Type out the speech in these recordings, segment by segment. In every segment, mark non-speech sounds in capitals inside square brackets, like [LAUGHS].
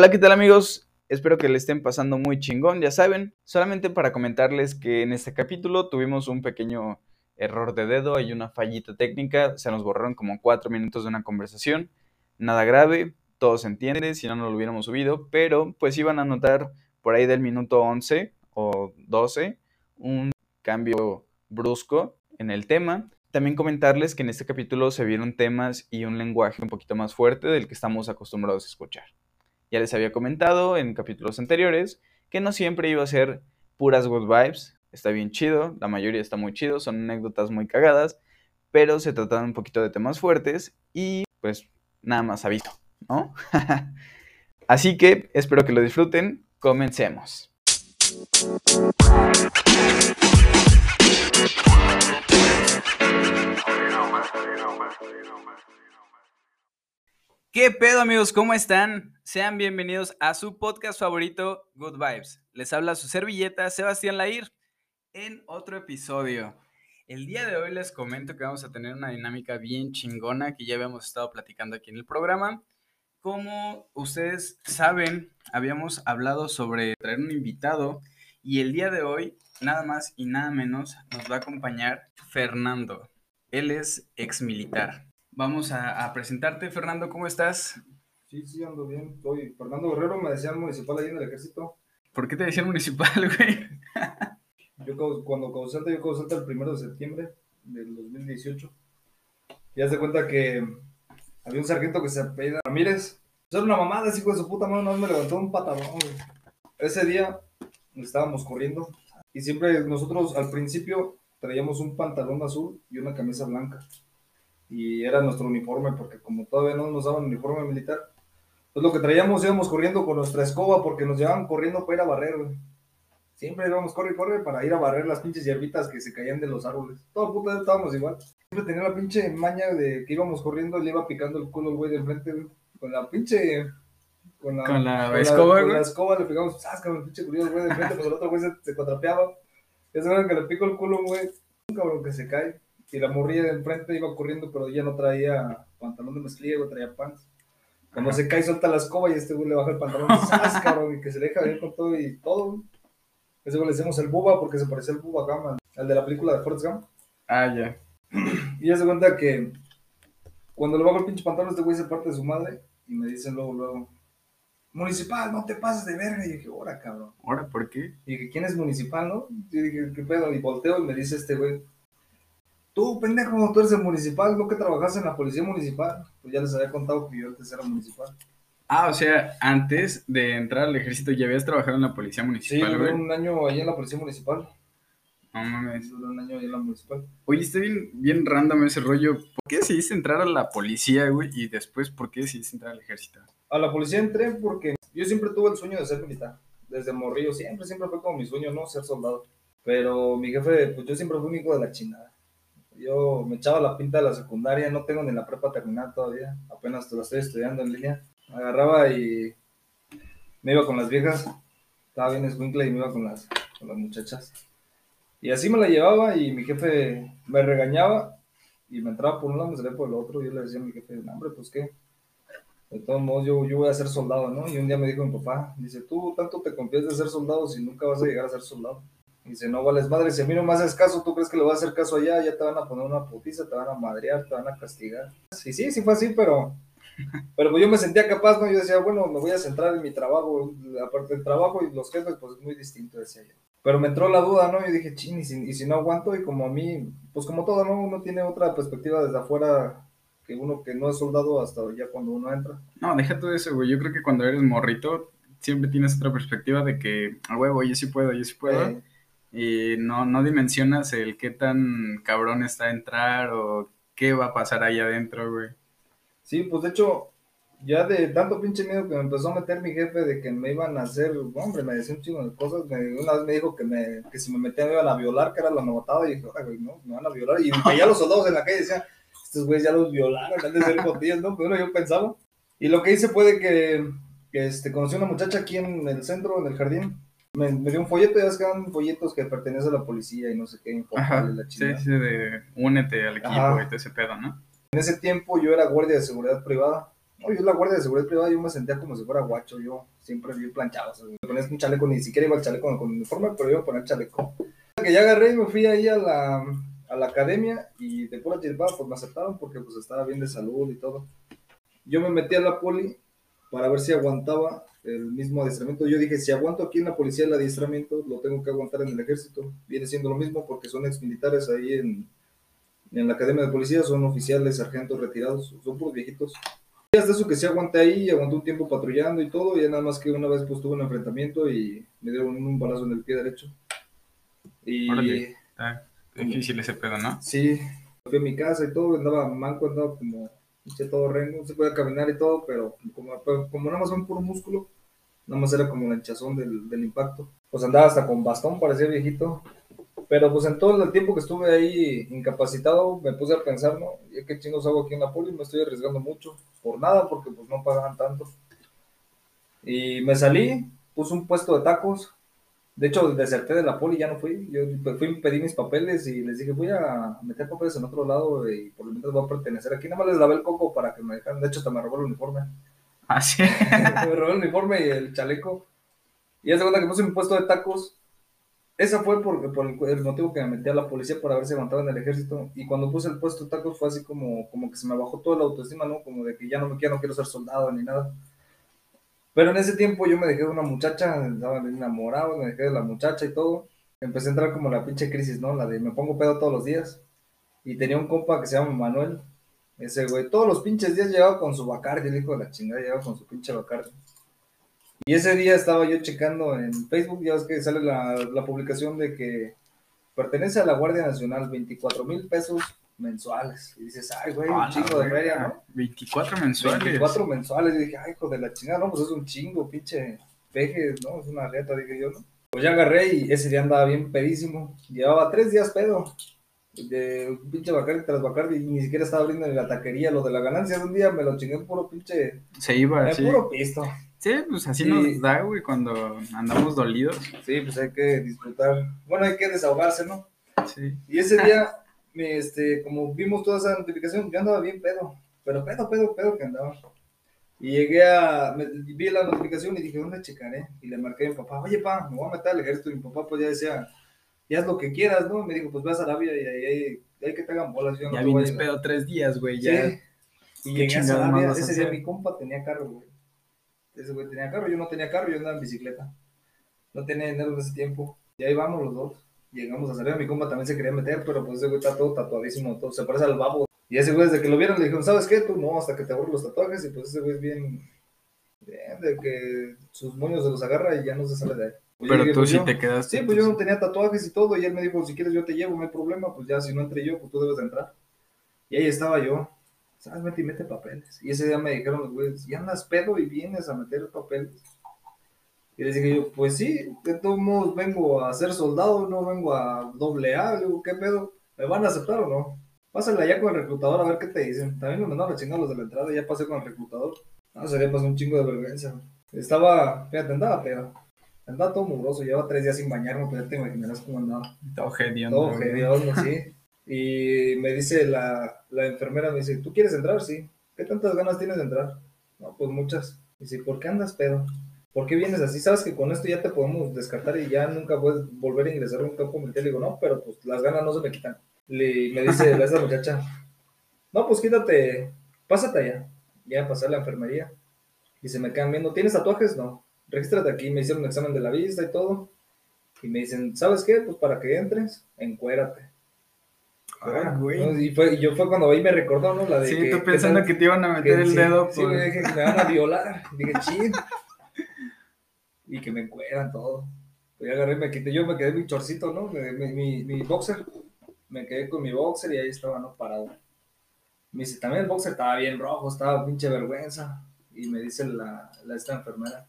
Hola, ¿qué tal amigos? Espero que le estén pasando muy chingón, ya saben. Solamente para comentarles que en este capítulo tuvimos un pequeño error de dedo, hay una fallita técnica, se nos borraron como cuatro minutos de una conversación. Nada grave, todo se entiende, si no, no lo hubiéramos subido, pero pues iban a notar por ahí del minuto 11 o 12 un cambio brusco en el tema. También comentarles que en este capítulo se vieron temas y un lenguaje un poquito más fuerte del que estamos acostumbrados a escuchar. Ya les había comentado en capítulos anteriores que no siempre iba a ser puras good vibes. Está bien chido, la mayoría está muy chido, son anécdotas muy cagadas, pero se tratan un poquito de temas fuertes y pues nada más aviso, ¿no? [LAUGHS] Así que espero que lo disfruten. Comencemos. ¿Qué pedo amigos? ¿Cómo están? Sean bienvenidos a su podcast favorito, Good Vibes. Les habla su servilleta, Sebastián Lair, en otro episodio. El día de hoy les comento que vamos a tener una dinámica bien chingona que ya habíamos estado platicando aquí en el programa. Como ustedes saben, habíamos hablado sobre traer un invitado y el día de hoy, nada más y nada menos, nos va a acompañar Fernando. Él es ex militar. Vamos a, presentarte, Fernando, ¿cómo estás? Sí, sí, ando bien. Soy Fernando Guerrero, me decían municipal ahí en el ejército. ¿Por qué te decían municipal, [LAUGHS] güey? yo cuando causante, yo causante el primero de septiembre del 2018. Ya se cuenta que había un sargento que se apellida Ramírez. Era una mamada, ese hijo de su puta mano, no me levantó un patadón, Ese día estábamos corriendo y siempre nosotros al principio traíamos un pantalón azul y una camisa blanca y era nuestro uniforme, porque como todavía no nos daban uniforme militar, pues lo que traíamos íbamos corriendo con nuestra escoba porque nos llevaban corriendo para ir a barrer, Siempre íbamos corre y corre para ir a barrer las pinches hierbitas que se caían de los árboles. Todo puta estábamos igual. Siempre tenía la pinche maña de que íbamos corriendo y le iba picando el culo al güey de enfrente, Con la pinche. Con la, con la escoba, Con la escoba le. El pinche culo güey de enfrente, pues el otro güey se, se contrapeaba. Ya saben que le pico el culo, güey. Un cabrón que se cae y la morrilla de enfrente iba corriendo, pero ya no traía pantalón de mezclilla, traía pants. Cuando se cae, suelta la escoba y este güey le baja el pantalón y cabrón! Y que se deja ver con todo y todo. Ese güey le decimos el Buba porque se parecía al Buba Gama, al de la película de Forrest Gump. Ah, ya. Y ya se cuenta que cuando le bajo el pinche pantalón, este güey se parte de su madre y me dicen luego, luego, municipal, no te pases de verga. Y dije, ahora, cabrón. ¿Ahora por qué? Y dije, ¿quién es municipal, no? Y dije, ¿qué pedo? Y volteo y me dice este güey, Tú, pendejo, tú eres el municipal, ¿no que trabajas en la policía municipal? Pues ya les había contado que yo antes era municipal. Ah, o sea, antes de entrar al ejército ya habías trabajado en la policía municipal, Sí, duré un año ahí en la policía municipal. No mames. Duré un año ahí en la municipal. Oye, está bien, bien random ese rollo. ¿Por qué decidiste entrar a la policía, güey? Y después, ¿por qué decidiste entrar al ejército? A la policía entré porque yo siempre tuve el sueño de ser militar. Desde morrillo, siempre, siempre fue como mi sueño, ¿no? Ser soldado. Pero mi jefe, pues yo siempre fui un hijo de la chingada. Yo me echaba la pinta de la secundaria, no tengo ni la prepa terminada todavía, apenas te la estoy estudiando en línea. Agarraba y me iba con las viejas, estaba bien escuincla y me iba con las, con las muchachas. Y así me la llevaba y mi jefe me regañaba y me entraba por un lado, me salía por el otro. Yo le decía a mi jefe, hombre, pues qué. De todos modos, yo, yo voy a ser soldado, ¿no? Y un día me dijo mi papá, dice, tú tanto te confías de ser soldado si nunca vas a llegar a ser soldado. Dice, no vales madre, si a mí no me haces caso, ¿tú crees que le vas a hacer caso allá? Ya te van a poner una putiza, te van a madrear, te van a castigar. Sí, sí, sí fue así, pero, [LAUGHS] pero pues yo me sentía capaz, ¿no? Yo decía, bueno, me voy a centrar en mi trabajo, aparte del trabajo y los jefes, pues es muy distinto, decía yo. Pero me entró la duda, ¿no? Yo dije, ching, y si, y si no aguanto, y como a mí, pues como todo, ¿no? Uno tiene otra perspectiva desde afuera que uno que no es soldado hasta ya cuando uno entra. No, deja todo eso, güey. Yo creo que cuando eres morrito, siempre tienes otra perspectiva de que, a huevo, yo sí puedo, yo sí puedo y no, no dimensionas el qué tan cabrón está entrar o qué va a pasar ahí adentro, güey. Sí, pues de hecho, ya de tanto pinche miedo que me empezó a meter mi jefe de que me iban a hacer, hombre, me decía un chingo de cosas, una vez me dijo que, me, que si me metían me iban a violar, que era la novatada, y dije, güey, no, me van a violar, y [LAUGHS] ya los soldados en la calle decían, estos güeyes ya los violaron, han de ser botillas, ¿no? Pero bueno, yo pensaba, y lo que hice fue de que, que este, conocí a una muchacha aquí en el centro, en el jardín, me, dio un folleto, ya es que dan folletos que pertenecen a la policía y no sé qué. la sí, sí, de únete al equipo y todo ese pedo, ¿no? En ese tiempo yo era guardia de seguridad privada No, yo la guardia de seguridad privada, yo me sentía como si fuera guacho, yo siempre bien planchado. O sea, me ponías un chaleco, ni siquiera iba el chaleco con uniforme, pero iba a poner chaleco. Que ya agarré y me fui ahí a la, a la academia y de pura chispada pues me aceptaron porque pues estaba bien de salud y todo. Yo me metí a la poli para ver si aguantaba el mismo adiestramiento. Yo dije, si aguanto aquí en la policía el adiestramiento, lo tengo que aguantar en el ejército. Viene siendo lo mismo porque son exmilitares ahí en, en la academia de policía, son oficiales, sargentos retirados, son puros viejitos. Y hasta eso que sí aguanté ahí, aguanté un tiempo patrullando y todo, y nada más que una vez pues tuve un enfrentamiento y me dieron un balazo en el pie derecho. Y Órale. Está difícil ese pedo, ¿no? sí, fui a mi casa y todo, andaba manco, andaba como todo rengo, se podía caminar y todo, pero como, como nada más fue un puro músculo, nada más era como la hinchazón del, del impacto. Pues andaba hasta con bastón, parecía viejito. Pero pues en todo el tiempo que estuve ahí incapacitado, me puse a pensar, ¿no? ¿Y qué chingos hago aquí en la poli? Me estoy arriesgando mucho. Por nada, porque pues no pagaban tanto. Y me salí, puse un puesto de tacos. De hecho, deserté de la poli, ya no fui. Yo fui, pedí mis papeles y les dije, voy a meter papeles en otro lado y por lo menos voy a pertenecer aquí. Nada más les lavé el coco para que me dejaran. De hecho, hasta me robó el uniforme. Ah, sí. [LAUGHS] me robó el uniforme y el chaleco. Y hace cuenta que puse mi puesto de tacos. Esa fue por, por el, el motivo que me metí a la policía para si aguantaba en el ejército. Y cuando puse el puesto de tacos fue así como, como que se me bajó toda la autoestima, ¿no? Como de que ya no, ya no quiero ser soldado ni nada. Pero en ese tiempo yo me dejé de una muchacha, estaba enamorado, me dejé de la muchacha y todo. Empecé a entrar como la pinche crisis, ¿no? La de me pongo pedo todos los días. Y tenía un compa que se llama Manuel. Ese güey, todos los pinches días llegaba con su Bacardi, el hijo de la chingada, llegaba con su pinche Bacardi. Y ese día estaba yo checando en Facebook, ya ves que sale la, publicación de que pertenece a la Guardia Nacional, 24 mil pesos mensuales. Y dices, ay, güey, un Ah, chingo de feria, ¿no? 24 mensuales. 24 mensuales. Y dije, ay, hijo de la chingada, no, pues es un chingo, pinche peje, ¿no? Es una reta, dije yo, ¿no? Pues ya agarré y ese día andaba bien pedísimo. Llevaba tres días pedo. De pinche Bacardi tras Bacardi y ni siquiera estaba abriendo en la taquería. Lo de la ganancia de un día me lo chingué en puro pinche. Se iba En así. puro pisto. Sí, pues así Sí. nos da, güey, cuando andamos dolidos. Sí, pues hay que disfrutar. Bueno, hay que desahogarse, ¿no? Sí. Y ese día, este, como vimos toda esa notificación, yo andaba bien pedo, pero pedo, pedo, pedo que andaba. Y llegué a, me- vi la notificación y dije, ¿dónde checaré? Y le marqué a mi papá, oye, pa, me voy a meter al ejército. Y mi papá, pues ya decía, ya haz lo que quieras, ¿no? Me dijo, pues vas a Arabia y ahí hay, hay que te hagan bolas. Yo no Ya vienes ayudar". pedo tres días, güey, Sí. ya. Y ¿Qué llegué a Arabia, ese día mi compa tenía carro, güey. Ese güey tenía carro, yo no tenía carro, yo andaba en bicicleta. No tenía dinero en ese tiempo. Y ahí vamos los dos. Llegamos a salir, mi compa también se quería meter, pero pues ese güey está todo tatuadísimo, todo, se parece al babo. Y ese güey desde que lo vieron le dijeron, ¿sabes qué? Tú no, hasta que te borro los tatuajes. Y pues ese güey es bien, bien de que sus moños se los agarra y ya no se sale de ahí. Pues Pero dije, tú pues sí yo- te quedaste. Sí, pues yo no tenía tatuajes y todo, y él me dijo, si quieres yo te llevo, no hay problema, pues ya si no entré yo, pues tú debes de entrar. Y ahí estaba yo, ¿sabes? Mete y mete papeles. Y ese día me dijeron los güeyes, ¿y andas pedo y vienes a meter papeles? Y les dije yo, pues sí, de todos modos vengo a ser soldado, no vengo a doble A, le digo, ¿qué pedo? ¿Me van a aceptar o no? Pásale allá con el reclutador a ver qué te dicen. También me mandaron a chingar los de la entrada, ya pasé con el reclutador. No, sería pasó un chingo de vergüenza. Estaba, fíjate, andaba pedo. Andaba todo mugroso, llevaba tres días sin bañarme, pues ya te imaginarás cómo andaba. Todo hediondo, Todo güey. hediondo, sí. Y me dice la, la enfermera, me dice, ¿tú quieres entrar? Sí. ¿Qué tantas ganas tienes de entrar? No, pues muchas. Dice, ¿por qué andas pedo? ¿Por qué vienes así? Sabes que con esto ya te podemos descartar y ya nunca puedes volver a ingresar a un campo militar. Le digo, no, pero pues las ganas no se me quitan. Le, me dice [LAUGHS] la- esa muchacha, no, pues quítate, pásate allá. Ya pasé a la enfermería. Y se me quedan viendo, ¿tienes tatuajes? No. Regístrate aquí. Me hicieron un examen de la vista y todo. Y me dicen, ¿sabes qué? Pues para que entres, encuérate. Ah, ¿No? güey. Y, fue, y yo fue cuando ahí me recordó, ¿no? La de Sí, que, tú pensando que te iban a meter que el sí, dedo Sí, por... me dije que me van a violar. Dije, ching. Y que me encueran todo. Pues ya agarré, me quité, yo me quedé mi chorcito, ¿no? Mi, mi, mi- mi boxer. Me quedé con mi boxer y ahí estaba, ¿no? Parado. Me dice, también el boxer estaba bien rojo, estaba pinche vergüenza. Y me dice la, la esta enfermera,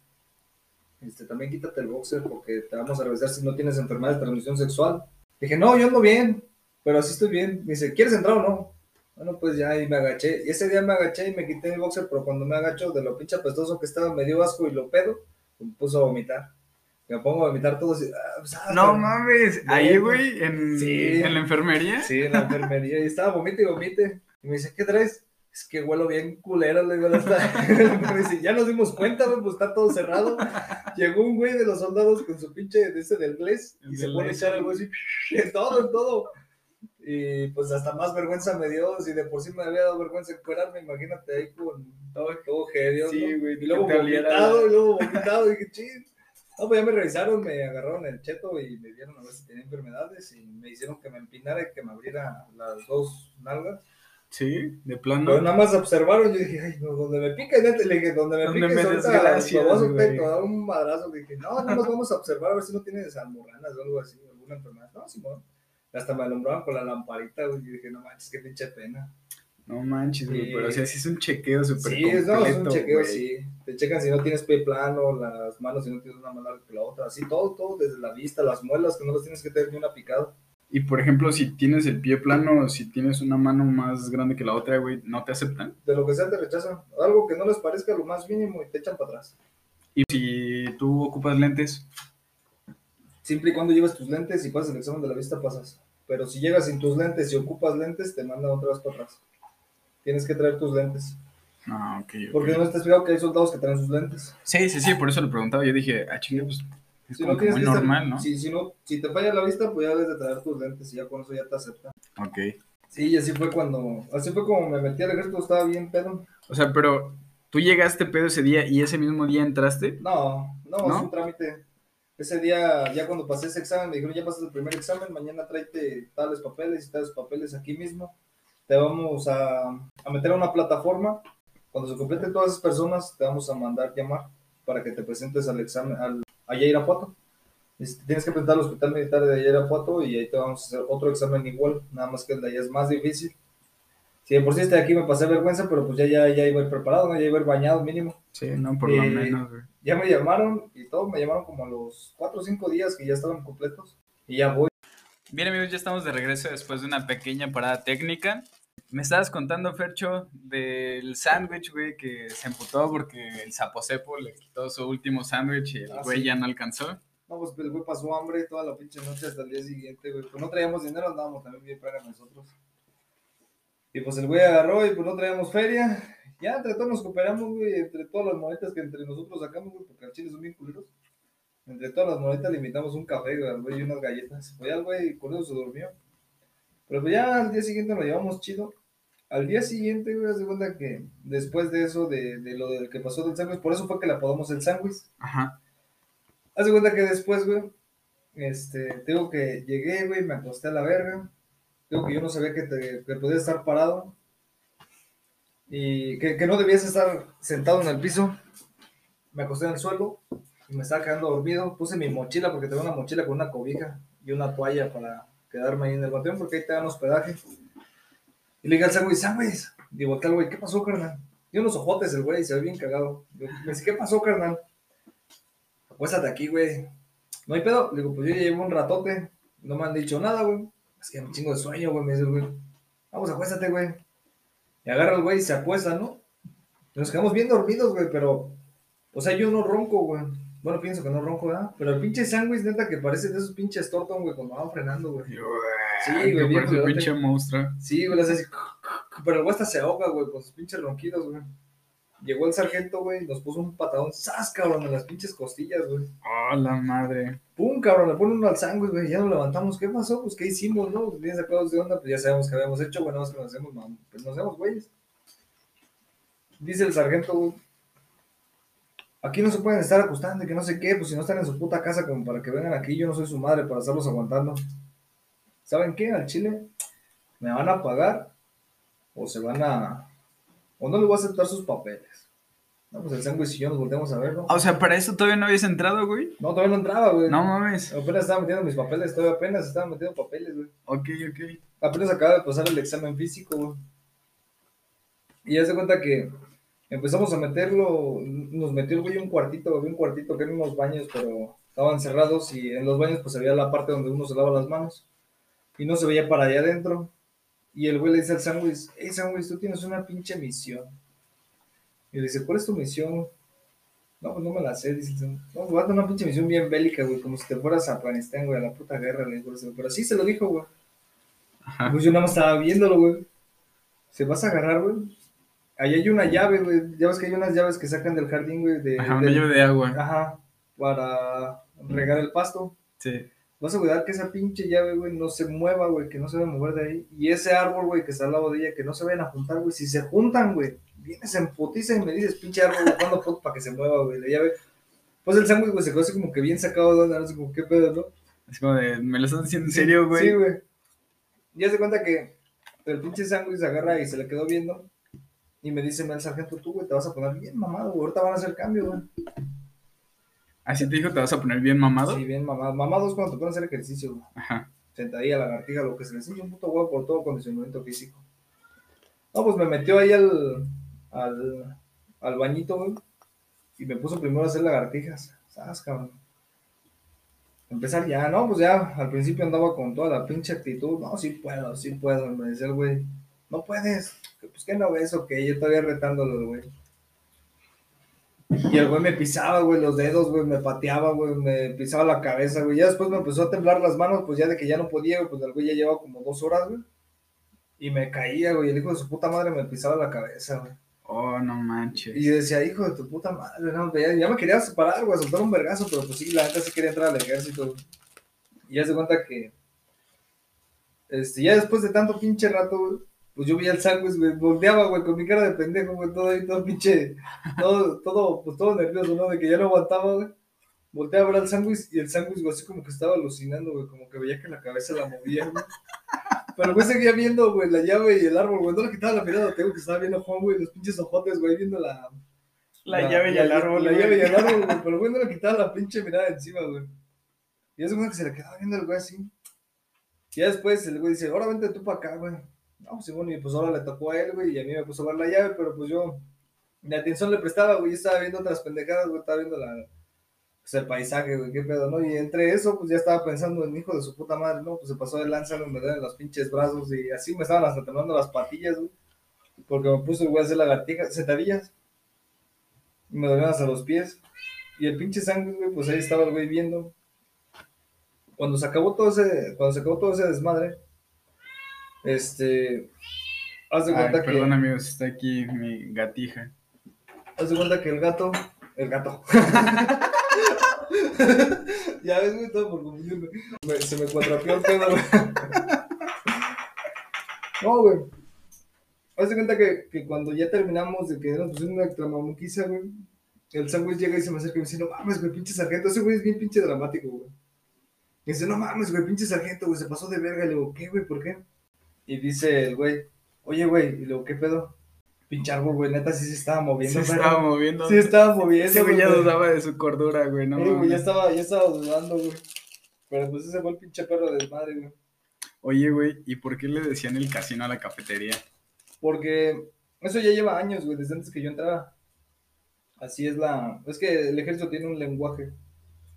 este, también quítate el boxer porque te vamos a revisar si no tienes enfermedad de transmisión sexual. Dije, no, yo ando bien, pero así estoy bien. Me dice, ¿quieres entrar o no? Bueno, pues ya, y me agaché. Y ese día me agaché y me quité el boxer, pero cuando me agacho de lo pinche apestoso que estaba, me dio asco y lo pedo, me puso a vomitar. Me pongo a vomitar todo así. ah, pues, ah, No mames, ahí, güey, en, Sí. en la enfermería. Sí, en la [LAUGHS] enfermería. Y estaba vomite y vomite. Y me dice, ¿qué traes? es que huelo bien culero, le digo, hasta- [LAUGHS] me dice, ya nos dimos cuenta, güey, pues está todo cerrado. Llegó un güey de los soldados con su pinche de ese del El y se pone a echar algo así, [LAUGHS] en todo, en todo. Y pues hasta más vergüenza me dio, si de por sí me había dado vergüenza encuerarme, imagínate ahí con todo, heavy, Sí, ¿no? güey, Y luego vomitado, y luego vomitado, y dije, ching. No, pues ya me revisaron, me agarraron el cheto y me vieron a ver si tenía enfermedades y me hicieron que me empinara y que me abriera las dos nalgas. Sí, de plano. Pero nada más observaron, yo dije, ay, no, donde me neta, le dije, donde me pique, me ahorita desgracias, lo vas a güey. te- te da un madrazo. Dije, no, nada más vamos a observar a ver si no tienes almorranas o algo así, alguna enfermedad. No, Simón. Hasta me alumbraban con la lamparita, güey. Yo dije, no manches, qué pinche pena. No manches, güey. Sí. Pero o sea, sí es un chequeo súper Sí, completo, no, es un chequeo, güey. sí. Te checan si no tienes pie plano, las manos si no tienes una más larga que la otra, así todo, todo, desde la vista, las muelas, que no las tienes que tener ni una picada. Y por ejemplo, si tienes el pie plano, si tienes una mano más grande que la otra, güey, ¿no te aceptan? De lo que sea te rechazan. Algo que no les parezca lo más mínimo y te echan para atrás. Y si tú ocupas lentes, Siempre y cuando lleves tus lentes y pasas el examen de la vista, pasas. Pero si llegas sin tus lentes y ocupas lentes, te mandan otra vez para atrás. Tienes que traer tus lentes. ah, ok. ok. Porque no estás fijado que hay soldados que traen sus lentes. Sí, sí, sí, por eso lo preguntaba. Yo dije, ah, chinga, pues es Si como no que muy estar- normal, ¿no? Si, si no, si te falla la vista, pues ya debes de traer tus lentes y ya con eso ya te aceptan. Ok. Sí, y así fue cuando, así fue como me metí al ejército, estaba bien pedo. O sea, pero tú llegaste pedo ese día y ese mismo día entraste. No, no, ¿No? es un trámite. Ese día, ya cuando pasé ese examen, me dijeron, ya pasas el primer examen, mañana tráete tales papeles y tales papeles aquí mismo. Te vamos a, meter a una plataforma. Cuando se completen todas esas personas, te vamos a mandar llamar para que te presentes al examen, al, a Irapuato. Este, Tienes que presentar al hospital militar de allá a Irapuato y ahí te vamos a hacer otro examen igual, nada más que el de allá es más difícil. Si de por sí este de aquí me pasé vergüenza, pero pues ya, ya, ya iba a ir preparado, ¿no? ya iba a ir bañado mínimo. Sí, no, por lo Eh, menos, güey. Ya me llamaron y todo, me llamaron como a los 4 o 5 días que ya estaban completos. Y ya voy. Bien amigos, ya estamos de regreso después de una pequeña parada técnica. Me estabas contando, Fercho, del sándwich, güey, que se emputó porque el Zapocepo le quitó su último sándwich y el Ah, güey sí. ya no alcanzó. No, pues el güey pasó hambre toda la pinche noche hasta el día siguiente, güey. Pues no traíamos dinero, andábamos también bien para nosotros. Y pues el güey agarró y pues no traíamos feria. Ya entre todos nos cooperamos, güey, entre todas las monedas que entre nosotros sacamos, güey, porque al chile son bien culeros. Entre todas las monedas le invitamos un café, güey, y unas galletas. Pues ya el güey con eso se durmió. Pero pues ya al día siguiente lo llevamos chido. Al día siguiente, güey, de cuenta que después de eso, de, de lo del que pasó del sándwich, por eso fue que le apodamos el sándwich. Ajá. Haz de cuenta que después, güey, este, tengo que llegué, güey, me acosté a la verga. Digo que yo no sabía que, te, que podías estar parado. Y que, que no debías estar sentado en el piso. Me acosté en el suelo y me estaba quedando dormido. Puse mi mochila porque tengo una mochila con una cobija y una toalla para quedarme ahí en el bateón porque ahí te dan hospedaje. Y le dije al sándwich, sándwich. Digo, tal güey, ¿qué pasó, carnal? Y unos ojotes el güey, se ve bien cagado. Digo, Me dice, ¿qué pasó, carnal? Acuéstate aquí, güey. No hay pedo. Le digo, pues yo llevo un ratote. No me han dicho nada, güey. Es que me chingo de sueño, güey. Me dice güey. Vamos, acuéstate, güey. Y agarra el güey y se acuesta, ¿no? Y nos quedamos bien dormidos, güey, pero. O sea, yo no ronco, güey. Bueno, pienso que no ronco, ¿verdad? Pero el pinche sándwich, neta, que parece de esos pinches Torton, güey, cuando van frenando, güey. Sí, güey, bien parece un culerote. pinche monstruo. Sí, güey, hace así. [LAUGHS] Pero el güey hasta se ahoga, güey, con sus pinches ronquidos, güey. Llegó el sargento, güey, nos puso un patadón, ¡zas, cabrón! En las pinches costillas, güey. Oh, la madre. ¡Pum, cabrón! Le pone uno al sándwich, güey. Ya nos levantamos. ¿Qué pasó? Pues, ¿qué hicimos, no? Bien sacados de onda, pues ya sabemos qué habíamos hecho, güey. Nada más que nos hacemos, mam- pues nos hacemos güeyes. Dice el sargento, güey. Aquí no se pueden estar acostando que no sé qué, pues si no están en su puta casa como para que vengan aquí, yo no soy su madre para estarlos aguantando. ¿Saben qué? Al chile me van a pagar o se van a... o no les voy a aceptar sus papeles. No, pues el sándwich y yo nos volteamos a ver, ¿no? O sea, para eso todavía no habías entrado, güey. No, todavía no entraba, güey. No mames. Apenas estaba metiendo mis papeles, todavía apenas estaba metiendo papeles, güey. Ok, ok. Apenas acaba de pasar el examen físico, güey. Y ya se cuenta que empezamos a meterlo, nos metió el güey un cuartito, había un cuartito que eran unos baños, pero estaban cerrados y en los baños pues había la parte donde uno se lava las manos y no se veía para allá adentro. Y el güey le dice al sándwich, hey sándwich, tú tienes una pinche misión. Y le dice, ¿cuál es tu misión? No, pues no me la sé, dice el sándwich. No, pues vas a tener una pinche misión bien bélica, güey, como si te fueras a Afganistán, güey, a la puta guerra, le ese, Pero sí se lo dijo, güey. Pues yo nada más estaba viéndolo, güey. Se vas a agarrar, güey. ahí hay una llave, güey. Ya ves que hay unas llaves que sacan del jardín, güey. De, Ajá, una del- llave de agua. Ajá, para regar el pasto. Sí. Vas a cuidar que esa pinche llave, güey, no se mueva, güey, que no se va a mover de ahí. Y ese árbol, güey, que está al lado de ella, que no se vayan a juntar, güey. Si se juntan, güey, vienes en putiza y me dices, pinche árbol, ¿cuándo puto para que se mueva, güey? La llave. Pues el sándwich, güey, se quedó así como que bien sacado de onda, no sé como qué pedo, ¿no? Es como de, ¿me lo estás diciendo en serio, güey? Sí, güey. Ya se cuenta que el pinche sándwich se agarra y se le quedó viendo. Y me dice, el sargento, tú, güey, te vas a poner bien mamado, güey. Ahorita van a hacer cambio, güey. Así te dijo, te vas a poner bien mamado. Sí, bien mamado. Mamado es cuando te ponen a hacer ejercicio, güey. Ajá. sentadilla, lagartija, lo que se le enseña un puto huevo por todo condicionamiento físico. No, pues me metió ahí al, al, al bañito, güey, y me puso primero a hacer lagartijas. ¿Sabes, cabrón? Empezar ya, no, pues ya, al principio andaba con toda la pinche actitud, no, sí puedo, sí puedo, me decía el güey, no puedes, pues que no ves, ok, yo todavía retándolo, güey. Y el güey me pisaba, güey, los dedos, güey, me pateaba, güey, me pisaba la cabeza, güey. Ya después me empezó a temblar las manos, pues ya de que ya no podía, güey, pues el güey ya llevaba como dos horas, güey. Y me caía, güey, el hijo de su puta madre me pisaba la cabeza, güey. Oh, no manches. Y yo decía, hijo de tu puta madre, no, ya, ya me quería separar, güey, soltar un vergazo, pero pues sí, la neta sí quería entrar al ejército. güey. Y ya se cuenta que, este, ya después de tanto pinche rato, güey, pues yo veía el sándwich, güey, volteaba, güey, con mi cara de pendejo, güey, todo ahí, todo pinche, todo, todo, pues todo nervioso, ¿no? De que ya no aguantaba, güey. Volteaba a ver al sándwich y el sándwich, güey, así como que estaba alucinando, güey, como que veía que la cabeza la movía, güey. Pero güey seguía viendo, güey, la llave y el árbol, güey, no le quitaba la mirada, tengo que estaba viendo Juan, güey, los pinches ojotes, güey, viendo la, La llave y el árbol, La llave y el árbol, güey. Pero güey no le quitaba la pinche mirada encima, güey. Y es que se le quedaba viendo el güey así. Y ya después el güey dice, ahora vente tú para acá, güey. No, sí, bueno, y pues ahora le tocó a él, güey, y a mí me puso a ver la llave, pero pues yo ni atención le prestaba, güey. Yo estaba viendo otras pendejadas, güey, estaba viendo pues el paisaje, güey, qué pedo, ¿no? Y entre eso, pues ya estaba pensando en hijo de su puta madre, ¿no? Pues se pasó de lanza, me duelen los pinches brazos y así me estaban hasta temblando las patillas, güey. Porque me puso el güey a hacer lagartijas, sentadillas. Y me dolían hasta los pies. Y el pinche sangre, güey, pues ahí estaba el güey viendo. Cuando se acabó todo ese, cuando se acabó todo ese desmadre, este, haz de Ay, cuenta que, perdón, amigos, está aquí mi gatija. haz de cuenta que el gato, el gato. [LAUGHS] ya ves, güey, todo por confundirme. Me- se me cuatrapeó el pedo, güey. [LAUGHS] No, güey. Haz de cuenta que, que cuando ya terminamos de que nos pusimos una tramamuquiza, güey, el sándwich llega y se me acerca y me dice, no mames, güey, pinche sargento. Ese güey es bien pinche dramático, güey. Y dice, no mames, güey, pinche sargento, güey, se pasó de verga. Y le digo, ¿qué, güey? ¿Por qué? Y dice el güey, oye, güey, y le digo, ¿qué pedo? Pinche árbol, güey, neta, sí se estaba moviendo. Se estaba moviendo. Sí estaba moviendo. Ese güey ya dudaba de su cordura, güey, no güey, ya estaba, ya estaba dudando, güey. Pero pues ese fue el pinche perro de madre, güey. Oye, güey, ¿y por qué le decían el casino a la cafetería? Porque eso ya lleva años, güey, desde antes que yo entrara. Así es la... Es que el ejército tiene un lenguaje.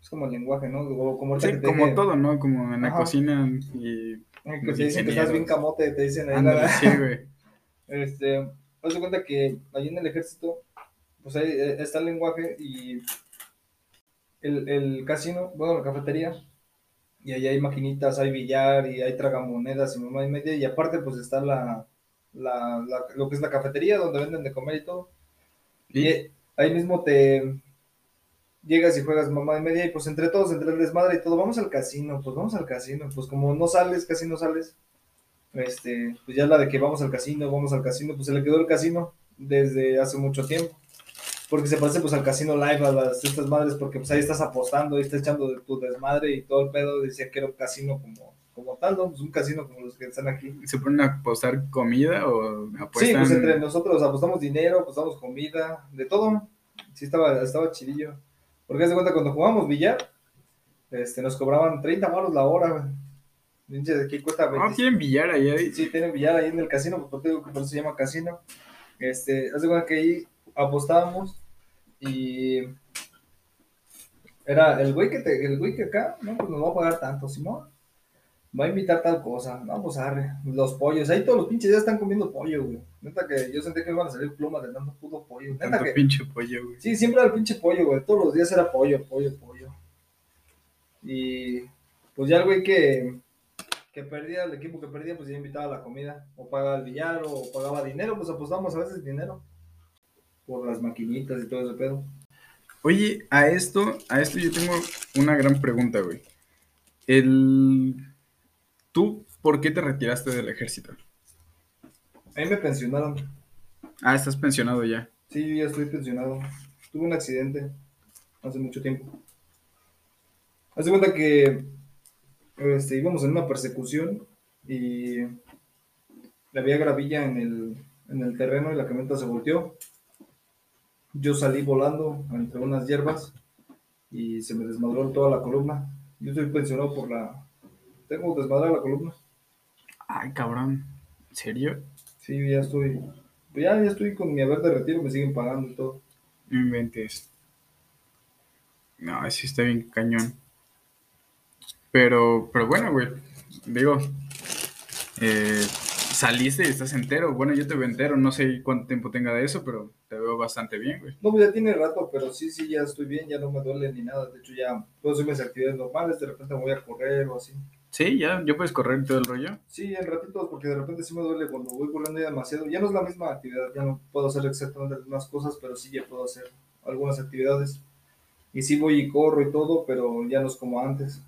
Es como el lenguaje, ¿no? O como Sí, como todo, ¿no? Como en la Ajá. cocina y... Que te dicen que estás bien camote, te dicen ahí Ándale, la- sí, güey. [LAUGHS] Este, haz de cuenta que ahí en el ejército, pues ahí eh, está el lenguaje y el, el casino, bueno, la cafetería, y ahí hay maquinitas, hay billar y hay tragamonedas y mamá y media, y aparte pues está la, la, la- lo que es la cafetería donde venden de comer y todo. ¿Y? ahí mismo te llegas y juegas mamá y media y pues entre todos, entre el desmadre y todo, vamos al casino, pues vamos al casino, pues como no sales, casi no sales, este, pues ya la de que vamos al casino, vamos al casino, pues se le quedó el casino desde hace mucho tiempo. Porque se parece pues al casino live, a las estas madres, porque pues ahí estás apostando, ahí estás echando de tu desmadre y todo el pedo, decía que era un casino como, como tal, ¿no? Pues un casino como los que están aquí. ¿Se ponen a apostar comida o Sí, apuestan? pues entre nosotros apostamos dinero, apostamos comida, de todo. Sí, estaba, estaba chidillo. Porque de cuenta, cuando jugábamos billar, este, nos cobraban 30 baros la hora, güey. Pinche, aquí cuesta Ah, 25. tienen billar ahí. ahí. Sí, tienen billar ahí en el casino, por te digo que por eso se llama casino. Este, haz de cuenta que ahí apostábamos y era el güey que te, el güey que acá, no, pues nos va a pagar tanto, Simón. Va a invitar tal cosa, no, pues arre, los pollos, ahí todos los pinches ya están comiendo pollo, güey. Neta que yo sentí que iban a salir plumas de tanto puto pollo. Neta Tanto que, pinche pollo, güey. Sí, siempre era el pinche pollo, güey. Todos los días era pollo, pollo, pollo. Y pues ya el güey que, que perdía, el equipo que perdía, pues ya invitaba a la comida, o pagaba el billar, o pagaba dinero, pues apostamos a veces dinero, por las maquinitas y todo ese pedo. Oye, a esto, a esto yo tengo una gran pregunta, güey. El... ¿Tú por qué te retiraste del ejército? A mí me pensionaron. Ah, estás pensionado ya. Sí, ya estoy pensionado. Tuve un accidente hace mucho tiempo. Hace cuenta que este, íbamos en una persecución y había gravilla en el, en el terreno y la camioneta se volteó. Yo salí volando entre unas hierbas y se me desmadró toda la columna. Yo estoy pensionado por la... Tengo desmadrada la columna. Ay, cabrón. ¿En serio? Sí, ya estoy... Ya, ya estoy con mi haber de retiro, me siguen pagando y todo. No inventes. No, sí está bien cañón. Pero, pero bueno, güey. Digo, eh, saliste y estás entero. Bueno, yo te veo entero. No sé cuánto tiempo tenga de eso, pero te veo bastante bien, güey. No, pues ya tiene rato, pero sí, sí, ya estoy bien, ya no me duele ni nada. De hecho, ya puedo hacer mis actividades normales. De repente me voy a correr o así. Sí, ya, yo puedes correr todo el rollo. Sí, en ratitos, porque de repente sí me duele cuando voy corriendo ya demasiado. Ya no es la misma actividad, ya no puedo hacer exactamente las mismas cosas, pero sí ya puedo hacer algunas actividades. Y sí voy y corro y todo, pero ya no es como antes.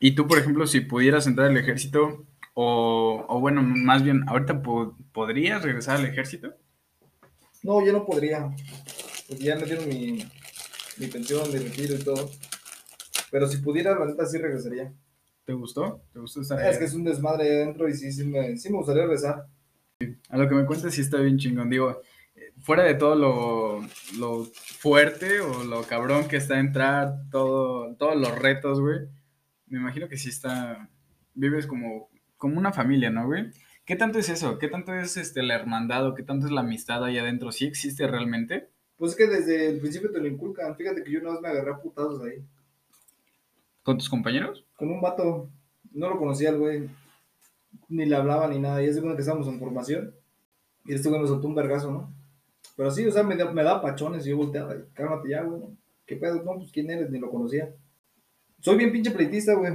Y tú, por ejemplo, si pudieras entrar al ejército, o, o bueno, más bien, ¿ahorita po- podrías regresar al ejército? No, ya no podría. Porque ya me dieron mi, mi pensión, mi retiro y todo. Pero si pudiera, la neta sí regresaría. ¿Te gustó? ¿Te gustó estar Es que es un desmadre ahí adentro y sí, sí me, sí me gustaría regresar. A lo que me cuentas sí está bien chingón. Digo, fuera de todo lo, lo fuerte o lo cabrón que está entrar, todo, todos los retos, güey. Me imagino que sí está. Vives como, como una familia, ¿no, güey? ¿Qué tanto es eso? ¿Qué tanto es este, la hermandad o qué tanto es la amistad ahí adentro? ¿Sí existe realmente? Pues es que desde el principio te lo inculcan. Fíjate que yo una vez me agarré a putazos ahí. ¿Con tus compañeros? Con un vato. No lo conocía el güey. Ni le hablaba ni nada. Y es de que estábamos en formación. Y este güey me soltó un vergazo, ¿no? Pero sí, o sea, me, da- me da pachones y yo volteaba. y, Cálmate ya, güey. ¿Qué pedo? No, pues quién eres, ni lo conocía. Soy bien pinche pleitista, güey.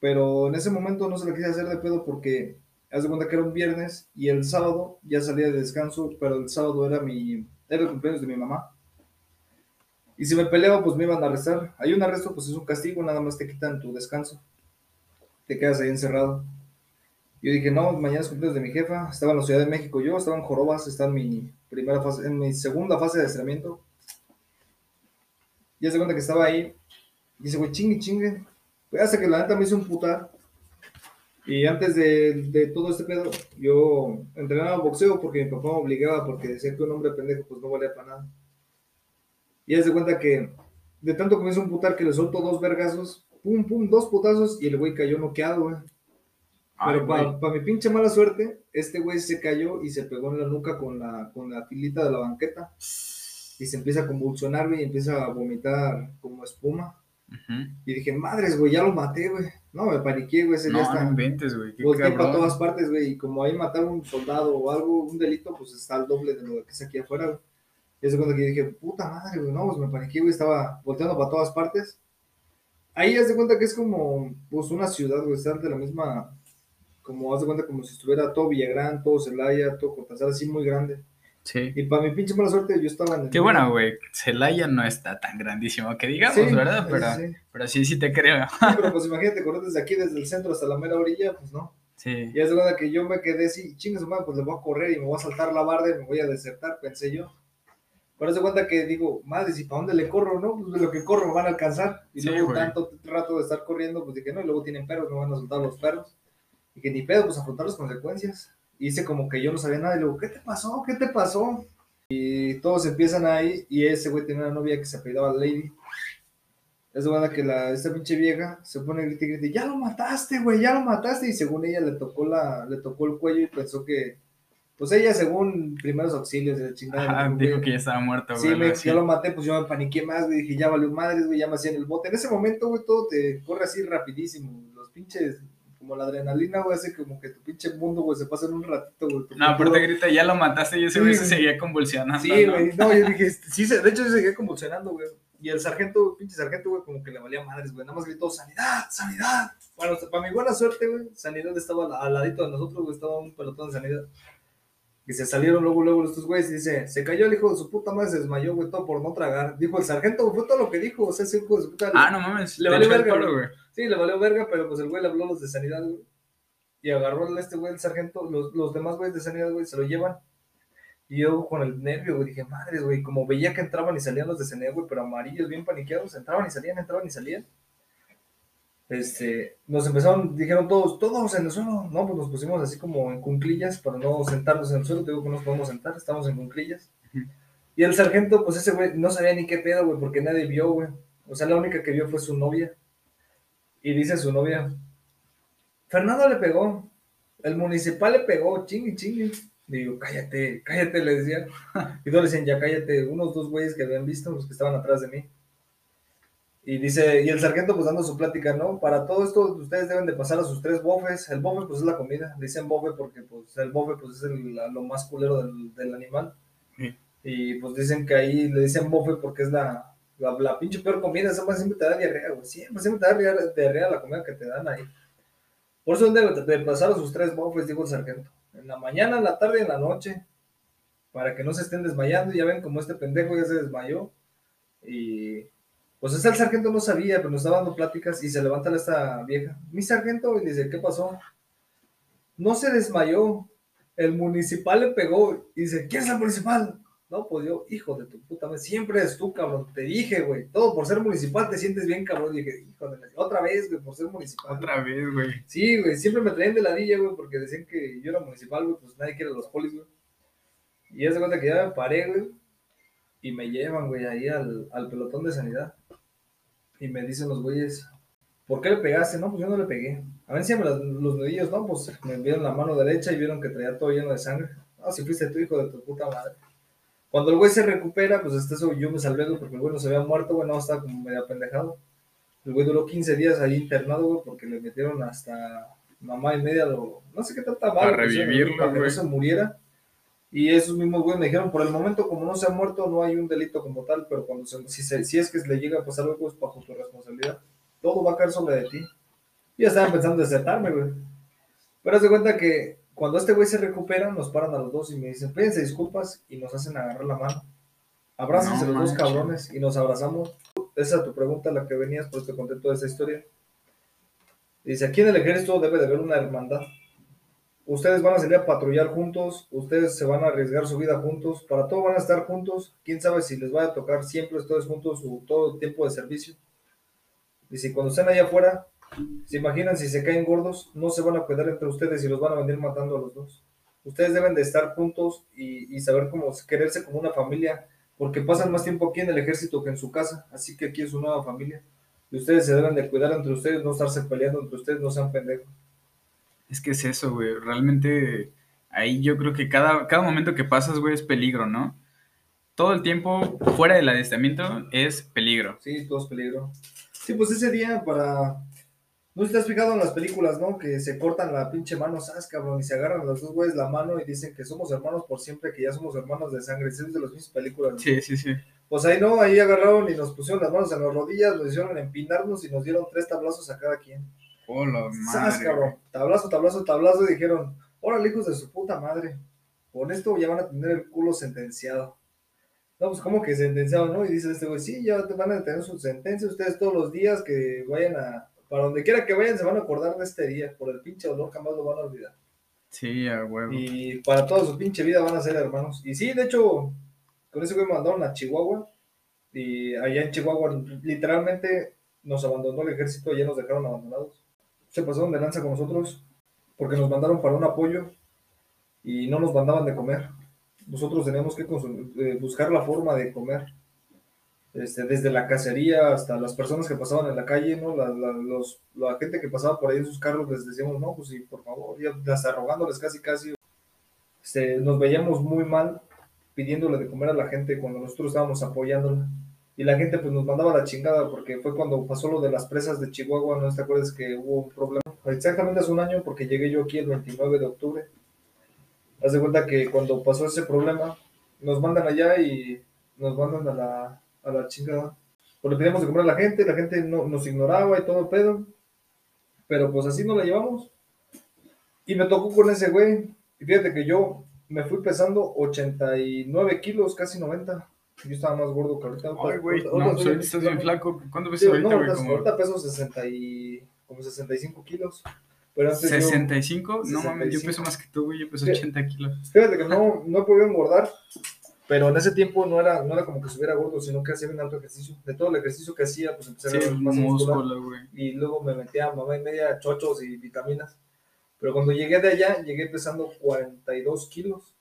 Pero en ese momento no se le quise hacer de pedo porque haz de cuenta que era un viernes y el sábado ya salía de descanso, pero el sábado era mi era el cumpleaños de mi mamá. Y si me peleaba, pues me iban a arrestar. Hay un arresto, pues es un castigo, nada más te quitan tu descanso. Te quedas ahí encerrado. Yo dije, no, mañana es cumpleaños de mi jefa. Estaba en la Ciudad de México yo, estaba en Jorobas, estaba en mi primera fase, en mi segunda fase de adiestramiento. Y se cuenta que estaba ahí. Y dice, güey, chingue, chingue. Pues hasta que la neta me hizo un putar. Y antes de, de todo este pedo, yo entrenaba boxeo porque mi papá me obligaba, porque decía que un hombre pendejo pues no valía para nada. Y haz de cuenta que de tanto hizo un putar que le soltó dos vergazos, pum, pum, dos putazos y el güey cayó noqueado, güey. Pero para mi pinche mala suerte, este güey se cayó y se pegó en la nuca con la, con la filita de la banqueta. Y se empieza a convulsionar, güey, y empieza a vomitar como espuma. Y dije, madres, güey, ya lo maté, güey. No, me paniqué, güey, ese No, está. no inventes, güey. Volteé para todas partes, güey, y como ahí matar a un soldado o algo, un delito, pues está al doble de lo que es aquí afuera, güey. Y es cuando que dije, puta madre, güey, no, pues me paniqué, güey, estaba volteando para todas partes. Ahí haz de cuenta que es como, pues, una ciudad, güey, estar de la misma, como haz de cuenta como si estuviera todo Villagrán, todo Celaya, todo Cortázar, así muy grande. Sí. Y para mi pinche mala suerte, yo estaba en el... Qué bueno, güey. Celaya no está tan grandísimo que digamos, Sí, ¿verdad? Pero sí. pero sí, sí te creo. Sí, pero pues imagínate correr desde aquí, desde el centro hasta la mera orilla, pues no. Sí. Y es de cuenta que yo me quedé así, chingas madre, pues le voy a correr y me voy a saltar la barda y me voy a desertar, pensé yo. Pero se cuenta que digo, madre, si para dónde le corro, ¿no? Pues de lo que corro me van a alcanzar. Y Sí, luego güey. tanto rato de estar corriendo, pues dije, no, y luego tienen perros, me van a soltar los perros. Y que ni pedo, pues afrontar las consecuencias. Y hice como que yo no sabía nada y luego, ¿qué te pasó? ¿Qué te pasó? Y todos empiezan ahí y ese güey tenía una novia que se apellidaba Lady. Es de verdad que la, esta pinche vieja se pone a gritar ya lo mataste, güey, ya lo mataste. Y según ella le tocó la, le tocó el cuello y pensó que, pues ella según primeros auxilios de la chingada. Ajá, dijo, güey, que ya estaba muerto, Sí, güey. así. yo lo maté, pues yo me paniqué más, güey, dije, ya valió madres, güey, ya me hacían el bote. En ese momento, güey, todo te corre así rapidísimo. Los pinches, como la adrenalina, güey, hace como que tu pinche mundo, güey, se pasa en un ratito, güey. No, pero todo- te grita, ya lo mataste y ese Sí, güey se seguía convulsionando. Sí, ¿no? güey, no, yo dije, sí, se- de hecho, yo seguía convulsionando, güey. Y el sargento, pinche sargento, güey, como que le valía madres, güey. Nada más gritó, sanidad, sanidad. Bueno, para mi buena suerte, güey, sanidad estaba al ladito de nosotros, güey, estaba un pelotón de sanidad. Y se salieron luego, luego estos güeyes y dice, se cayó el hijo de su puta madre, se desmayó, güey, todo por no tragar. Dijo el sargento, fue todo lo que dijo, o sea, ese hijo de su puta. Ah, no mames. Le valió verga, güey. Sí, le valió verga, pero pues el güey le habló a los de sanidad, güey. Y agarró a este güey, el sargento, los, los demás güeyes de sanidad, güey, se lo llevan. Y yo con el nervio, güey, dije, madre, güey, como veía que entraban y salían los de sanidad, güey, pero amarillos, bien paniqueados, entraban y salían, entraban y salían. Este, nos empezaron, dijeron todos, todos en el suelo, no, pues nos pusimos así como en cunclillas para no sentarnos en el suelo, te digo que no nos podemos sentar, estamos en cunclillas. Y el sargento, pues ese güey no sabía ni qué pedo, güey, porque nadie vio, güey. O sea, la única que vio fue su novia. Y dice su novia, Fernando le pegó, el municipal le pegó, chingue, chingue. Digo, cállate, cállate, le decían. Y todos le decían, ya cállate, unos dos güeyes que habían visto, los que estaban atrás de mí. Y dice, y el sargento pues dando su plática, ¿no? Para todo esto ustedes deben de pasar a sus tres bofes. El bofe pues es la comida. Dicen bofe porque pues el bofe pues es el, lo más culero del, del animal. Y pues dicen que ahí le dicen bofe porque es la, la, la pinche peor comida. Esa siempre te da diarrea, güey. Siempre, siempre te da diarrea, la comida que te dan ahí. Por eso deben de pasar a sus tres bofes, dijo el sargento. En la mañana, en la tarde y en la noche. Para que no se estén desmayando. Ya ven como este pendejo ya se desmayó. Y pues ese el sargento no sabía, pero nos estaba dando pláticas y se levanta esta vieja. Mi sargento y dice, ¿qué pasó? No se desmayó. El municipal le pegó y dice, ¿quién es el municipal? No, pues yo, hijo de tu puta madre, siempre es tú, cabrón. Te dije, güey, todo por ser municipal te sientes bien, cabrón. Y dije, hijo de la... Otra vez, güey, por ser municipal. Otra vez, güey. Sí, güey, siempre me traían de la ladilla, güey, porque decían que yo era municipal, güey, pues nadie quiere los polis, güey. Y ya se cuenta que ya me paré, güey, y me llevan, güey, ahí al, al pelotón de sanidad. Y me dicen los güeyes, ¿por qué le pegaste? No, pues yo no le pegué. A ver, siempre los, los nudillos, ¿no? Pues me vieron la mano derecha y vieron que traía todo lleno de sangre. Ah, si fuiste tu hijo de tu puta madre. Cuando el güey se recupera, pues hasta eso yo me salvé, porque el güey no se había muerto, güey, no, estaba como medio apendejado. El güey duró 15 días ahí internado, güey, porque le metieron hasta mamá y media, lo, no sé qué tanta mal. Para revivirlo, Para que no se muriera. Y esos mismos güeyes me dijeron, por el momento, como no se ha muerto, no hay un delito como tal, pero cuando se, si, se, si es que le llega a pasar algo, es bajo tu responsabilidad. Todo va a caer sobre de ti. Y ya estaban pensando en desertarme, güey. Pero haz de cuenta que cuando este güey se recupera, nos paran a los dos y me dicen, pídense disculpas y nos hacen agarrar la mano. Abrácense No los dos cabrones y nos abrazamos. Esa es tu pregunta, la que venías, pues te conté toda esa historia. Dice, aquí en el ejército debe de haber una hermandad. Ustedes van a salir a patrullar juntos, ustedes se van a arriesgar su vida juntos, para todo van a estar juntos, quién sabe si les va a tocar siempre todos juntos su, todo el tiempo de servicio. Dice, cuando estén allá afuera, se imaginan si se caen gordos, no se van a cuidar entre ustedes y los van a venir matando a los dos. Ustedes deben de estar juntos y, y saber cómo quererse como una familia, porque pasan más tiempo aquí en el ejército que en su casa, así que aquí es su nueva familia. Y ustedes se deben de cuidar entre ustedes, no estarse peleando entre ustedes, no sean pendejos. Es que es eso, güey. Realmente ahí yo creo que cada, cada momento que pasas, güey, es peligro, ¿no? Todo el tiempo fuera del adiestramiento es peligro. Sí, todo es peligro. Sí, pues ese día para... No sé si te has fijado en las películas, ¿no? Que se cortan la pinche mano, ¿sabes, cabrón? Y se agarran los dos güeyes la mano y dicen que somos hermanos por siempre, que ya somos hermanos de sangre. Es de las mismas películas. ¿no? Sí, sí, sí. Pues ahí no, ahí agarraron y nos pusieron las manos en las rodillas, nos hicieron empinarnos y nos dieron tres tablazos a cada quien. Hola, ¡Sas, madre. cabrón! Tablazo, tablazo, tablazo, y dijeron, órale, hijos de su puta madre, con esto ya van a tener el culo sentenciado. No, pues, ¿cómo que sentenciado, no? Y dice este güey, sí, ya van a tener su sentencia, ustedes todos los días que vayan a, para donde quiera que vayan, se van a acordar de este día, por el pinche olor, jamás lo van a olvidar. Sí, a huevo. Y para toda su pinche vida van a ser hermanos. Y sí, de hecho, con ese güey me mandaron a Chihuahua. Y allá en Chihuahua, literalmente, nos abandonó el ejército, allá nos dejaron abandonados. Se pasaron de lanza con nosotros porque nos mandaron para un apoyo y no nos mandaban de comer. Nosotros teníamos que consum- eh, buscar la forma de comer. Este, desde la cacería hasta las personas que pasaban en la calle, ¿no? La, la- los, la gente que pasaba por ahí en sus carros les decíamos, no, pues sí, por favor, ya hasta rogándoles casi, casi. Este, nos veíamos muy mal pidiéndole de comer a la gente cuando nosotros estábamos apoyándola. Y la gente pues nos mandaba la chingada porque fue cuando pasó lo de las presas de Chihuahua, ¿no te acuerdas que hubo un problema? Exactamente hace un año porque llegué yo aquí el 29 de octubre. Haz de cuenta que cuando pasó ese problema, nos mandan allá y nos mandan a la, a la chingada. Pues le pedíamos de comer a la gente, la gente no, nos ignoraba y todo el pedo. Pero pues así nos la llevamos. Y me tocó con ese güey. Y fíjate que yo me fui pesando 89 kilos, casi 90. Yo estaba más gordo que ahorita. Ay, güey, Ahorita- no, ahorita soy- estoy- estás bien flaco. ¿Cuánto pesas ahorita, no, güey? ahorita, Como ahorita peso 60 y, como 65 kilos. Pero antes yo- 65. No mames, yo 65. peso más que tú, güey. Yo peso Sí. 80 kilos. Fíjate que no, no he podido engordar, pero en ese tiempo no era, no era como que estuviera gordo, sino que hacía bien alto ejercicio. De todo el ejercicio que hacía, pues empecé a Sí, ganar masa muscular. músculo, güey. Y luego me metía a mamá y media chochos y vitaminas. Pero cuando llegué de allá, llegué pesando 42 kilos.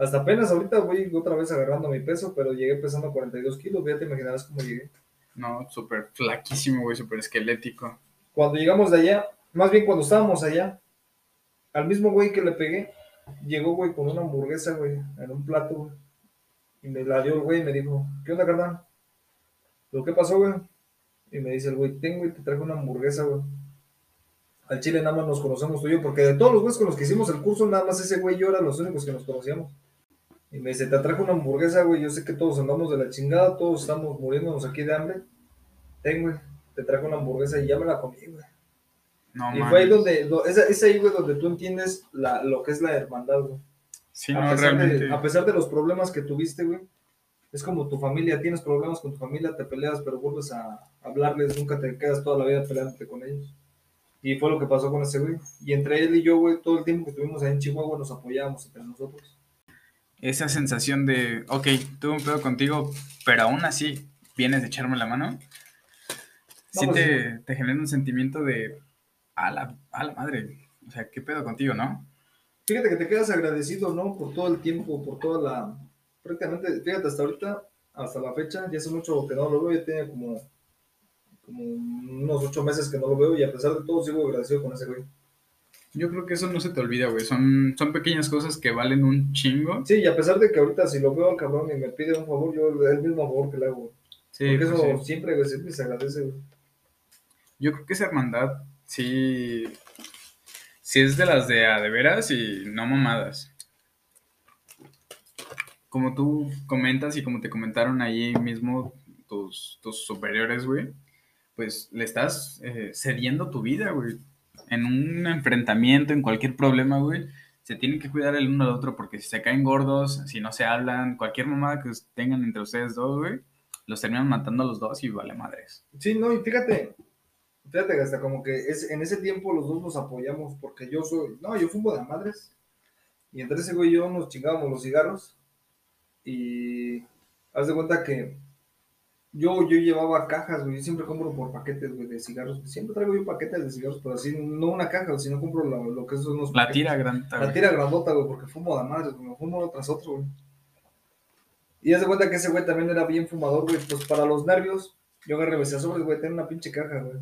Hasta apenas ahorita voy otra vez agarrando mi peso, pero llegué pesando 42 kilos. Ya te imaginarás cómo llegué. No, súper flaquísimo, güey, súper esquelético. Cuando llegamos de allá, más bien cuando estábamos allá, al mismo güey que le pegué, llegó, güey, con una hamburguesa, güey, en un plato, güey. Y me la dio el güey y me dijo, ¿qué onda, carnal? ¿Lo qué pasó, güey? Y me dice el güey, tengo y te traje una hamburguesa, güey. Al chile nada más nos conocemos tú y yo, porque de todos los güeyes con los que hicimos el curso, nada más ese güey y yo eran los únicos que nos conocíamos. Y me dice, te traje una hamburguesa, güey, yo sé que todos andamos de la chingada, todos estamos muriéndonos aquí de hambre. Ten, güey, te traje una hamburguesa y ya me la comí, güey. No, Y fue ahí donde, do- es, es ahí, güey, donde tú entiendes la, lo que es la hermandad, güey. Sí, a, no, pesar realmente. de, a pesar de los problemas que tuviste, güey, es como tu familia, tienes problemas con tu familia, te peleas, pero vuelves a hablarles, nunca te quedas toda la vida peleándote con ellos. Y fue lo que pasó con ese güey. Y entre él y yo, güey, todo el tiempo que estuvimos ahí en Chihuahua nos apoyábamos entre nosotros. Esa sensación de, ok, tuve un pedo contigo, pero aún así vienes de echarme la mano. Sí pues, te, te genera un sentimiento de, a la, a la madre. O sea, ¿qué pedo contigo, no? Fíjate que te quedas agradecido, ¿no? Por todo el tiempo, por toda la... Prácticamente, fíjate, hasta ahorita, hasta la fecha, ya hace mucho que no lo veo, ya tenía como, como unos ocho meses que no lo veo y a pesar de todo sigo agradecido con ese güey. Yo creo que eso no se te olvida, güey. Son, son pequeñas cosas que valen un chingo. Sí, y a pesar de que ahorita si lo veo al cabrón y me pide un favor, yo el mismo favor que le hago. Sí, Porque pues eso sí. siempre, güey, siempre se agradece, güey. Yo creo que esa hermandad sí, sí es de las de a de veras y no mamadas. Como tú comentas y como te comentaron ahí mismo tus, tus superiores, güey, pues le estás eh, cediendo tu vida, güey. En un enfrentamiento, en cualquier problema, güey, se tienen que cuidar el uno al otro porque si se caen gordos, si no se hablan, cualquier mamada que tengan entre ustedes dos, güey, los terminan matando a los dos y vale madres. Sí, no, y fíjate, fíjate hasta como que es, en ese tiempo los dos nos apoyamos porque yo soy, no, yo fumo de madres. Y entre ese güey y yo nos chingábamos los cigarros y haz de cuenta que yo, yo llevaba cajas, güey, yo siempre compro por paquetes, güey, de cigarros. Siempre traigo yo paquetes de cigarros, pero así, no una caja, sino compro lo, lo que son unos La paquetes. tira grande. La tira grandota, güey, porque fumo de a madres, güey, fumo uno tras otro, güey. Y haz de cuenta que ese güey también era bien fumador, güey, pues para los nervios, yo agarré, decía, sobres, güey, ten una pinche caja, güey.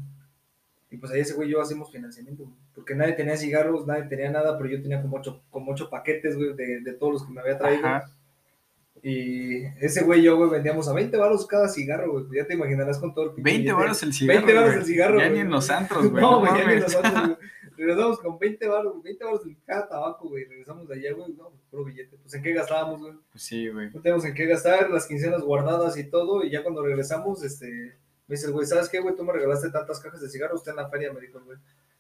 Y pues ahí ese güey y yo hacemos financiamiento, güey. Porque nadie tenía cigarros, nadie tenía nada, pero yo tenía como ocho, como ocho paquetes, güey, de, de todos los que me había traído. Ajá. Y ese güey y yo, güey, vendíamos a 20 baros cada cigarro, güey. Ya te imaginarás con todo el pinche 20 billete. baros el cigarro. 20 varos güey. el cigarro, Ya güey. ni en los antros, [LAUGHS] güey. No, No, güey, ya ni mames. nosotros, güey. Regresamos con 20 baros, 20 baros en cada tabaco, güey. Regresamos de allá, güey, no, puro billete. Pues en qué gastábamos, güey. Pues sí, güey. No tenemos en qué gastar, las quincenas guardadas y todo. Y ya cuando regresamos, este, me dice el güey, ¿sabes qué, güey? Tú me regalaste tantas cajas de cigarros, usted en la feria, me dijo el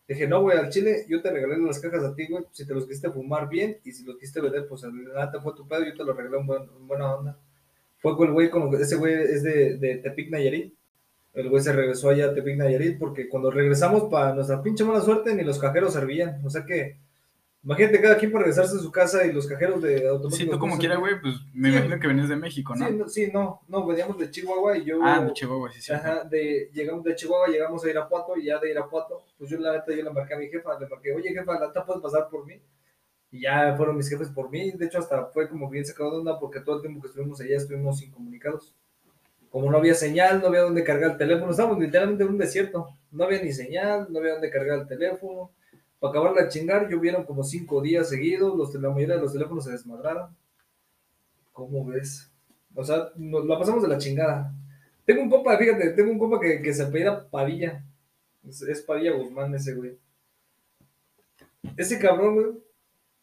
Dije, no, güey, al chile, yo te regalé las cajas a ti, güey, si te los quisiste fumar bien y si los quisiste vender, pues nada te fue tu pedo, yo te lo regalé en, buen- en buena onda. Fue con el güey, con, ese güey es de, de Tepic Nayarit. El güey se regresó allá a Tepic Nayarit porque cuando regresamos, para nuestra pinche mala suerte, ni los cajeros servían. O sea que, imagínate cada quien para regresarse a su casa y los cajeros de automáticos. Sí, tú como quieras, güey, pues me Sí. imagino que venías de México, ¿no? Sí, no, sí, no, no, veníamos de Chihuahua y yo. Ah, de Chihuahua, sí, sí. Ajá, de, llegamos de Chihuahua, llegamos a Irapuato y ya de Irapuato, pues yo la neta, yo le marqué a mi jefa, le marqué, oye jefa, la neta puedes pasar por mí. Y ya fueron mis jefes por mí, de hecho hasta fue como bien sacado de onda porque todo el tiempo que estuvimos allá estuvimos incomunicados. Como no había señal, no había dónde cargar el teléfono, estábamos literalmente en un desierto, no había ni señal, no había dónde cargar el teléfono. Para acabarla de chingar, llovieron como cinco días seguidos, los, la mayoría de los teléfonos se desmadraron. ¿Cómo ves? O sea, nos la pasamos de la chingada. Tengo un compa, fíjate, tengo un compa que, se apellida Padilla. Es, es Padilla Guzmán ese güey. Ese cabrón, güey,